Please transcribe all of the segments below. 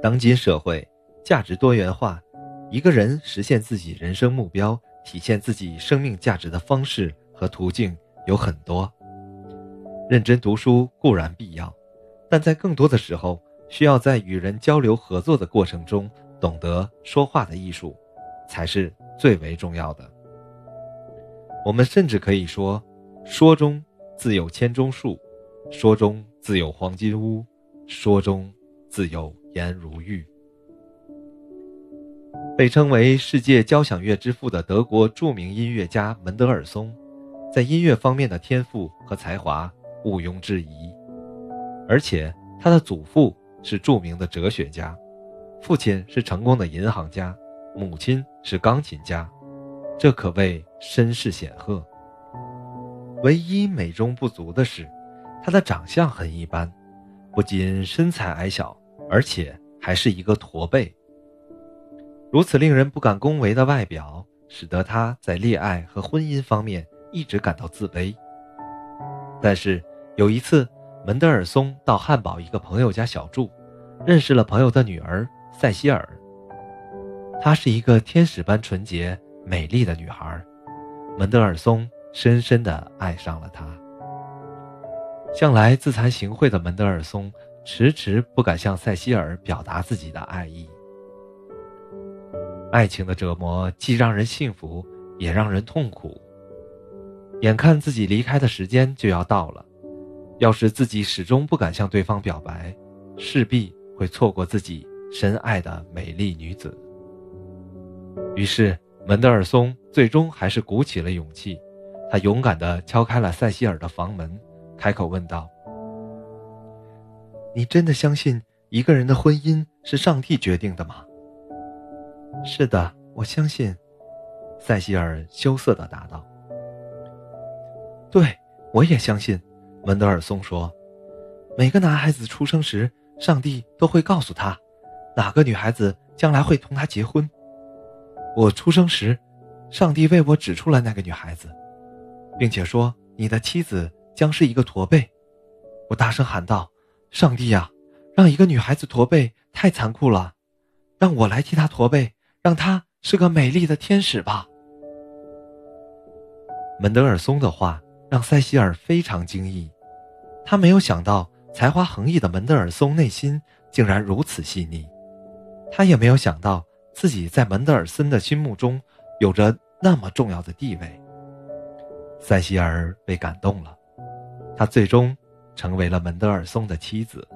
当今社会，价值多元化，一个人实现自己人生目标、体现自己生命价值的方式和途径有很多。认真读书固然必要，但在更多的时候，需要在与人交流合作的过程中，懂得说话的艺术，才是最为重要的。我们甚至可以说，说中自有千钟树，说中自有黄金屋，说中自有颜如玉。被称为世界交响乐之父的德国著名音乐家门德尔松，在音乐方面的天赋和才华毋庸置疑，而且他的祖父是著名的哲学家，父亲是成功的银行家，母亲是钢琴家。这可谓身世显赫。唯一美中不足的是，他的长相很一般，不仅身材矮小，而且还是一个驼背。如此令人不敢恭维的外表，使得他在恋爱和婚姻方面一直感到自卑。但是有一次，门德尔松到汉堡一个朋友家小住，认识了朋友的女儿塞西尔。她是一个天使般纯洁。美丽的女孩，门德尔松深深地爱上了她。向来自惭形秽的门德尔松迟迟不敢向塞西尔表达自己的爱意。爱情的折磨既让人幸福，也让人痛苦。眼看自己离开的时间就要到了，要是自己始终不敢向对方表白，势必会错过自己深爱的美丽女子。于是。门德尔松最终还是鼓起了勇气，他勇敢地敲开了塞西尔的房门，开口问道：“你真的相信一个人的婚姻是上帝决定的吗？”“是的，我相信。”塞西尔羞涩地答道。“对，我也相信。”门德尔松说，“每个男孩子出生时，上帝都会告诉他，哪个女孩子将来会同他结婚。”我出生时，上帝为我指出了那个女孩子，并且说：“你的妻子将是一个驼背。”我大声喊道：“上帝呀，让一个女孩子驼背太残酷了，让我来替她驼背，让她是个美丽的天使吧。”门德尔松的话让塞西尔非常惊异，他没有想到才华横溢的门德尔松内心竟然如此细腻，他也没有想到。自己在门德尔森的心目中有着那么重要的地位。塞西尔被感动了，她最终成为了门德尔松的妻子。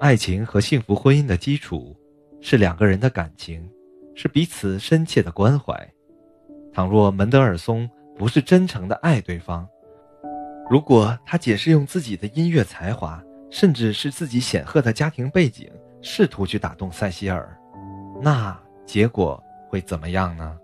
爱情和幸福婚姻的基础是两个人的感情，是彼此深切的关怀。倘若门德尔松不是真诚的爱对方，如果他仅是用自己的音乐才华，甚至是自己显赫的家庭背景，试图去打动塞西尔，那结果会怎么样呢？